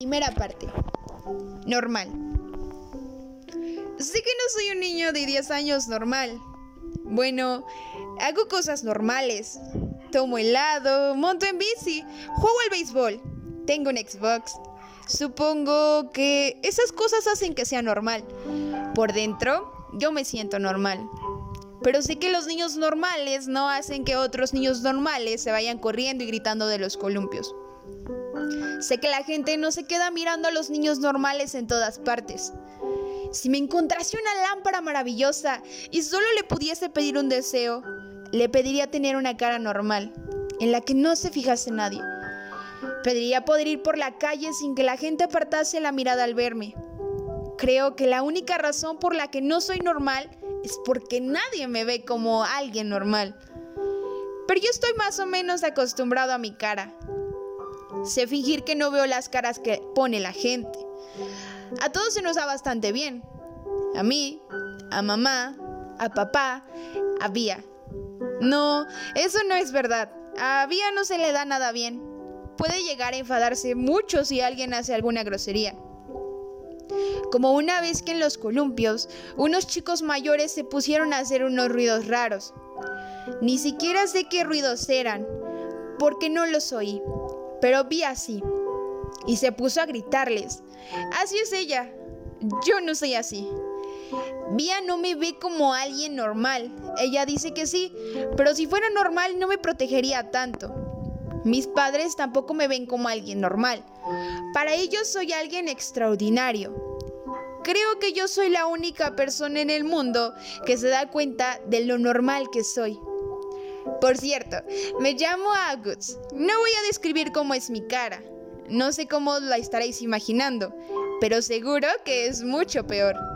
Primera parte. Normal. Sé que no soy un niño de 10 años normal. Bueno, hago cosas normales. Tomo helado, monto en bici, juego al béisbol, tengo un Xbox. Supongo que esas cosas hacen que sea normal. Por dentro, yo me siento normal. Pero sé que los niños normales no hacen que otros niños normales se vayan corriendo y gritando de los columpios. Sé que la gente no se queda mirando a los niños normales en todas partes. Si me encontrase una lámpara maravillosa y solo le pudiese pedir un deseo, le pediría tener una cara normal, en la que no se fijase nadie. Pediría poder ir por la calle sin que la gente apartase la mirada al verme. Creo que la única razón por la que no soy normal es porque nadie me ve como alguien normal. Pero yo estoy más o menos acostumbrado a mi cara. Sé fingir que no veo las caras que pone la gente. A todos se nos da bastante bien. A mí, a mamá, a papá, a Vía. No, eso no es verdad. A Vía no se le da nada bien. Puede llegar a enfadarse mucho si alguien hace alguna grosería. Como una vez que en los columpios unos chicos mayores se pusieron a hacer unos ruidos raros. Ni siquiera sé qué ruidos eran, porque no los oí, pero vi así. Y se puso a gritarles. Así es ella. Yo no soy así. Vía no me ve como alguien normal. Ella dice que sí, pero si fuera normal no me protegería tanto. Mis padres tampoco me ven como alguien normal. Para ellos soy alguien extraordinario. Creo que yo soy la única persona en el mundo que se da cuenta de lo normal que soy. Por cierto, me llamo Aguts. No voy a describir cómo es mi cara. No sé cómo la estaréis imaginando, pero seguro que es mucho peor.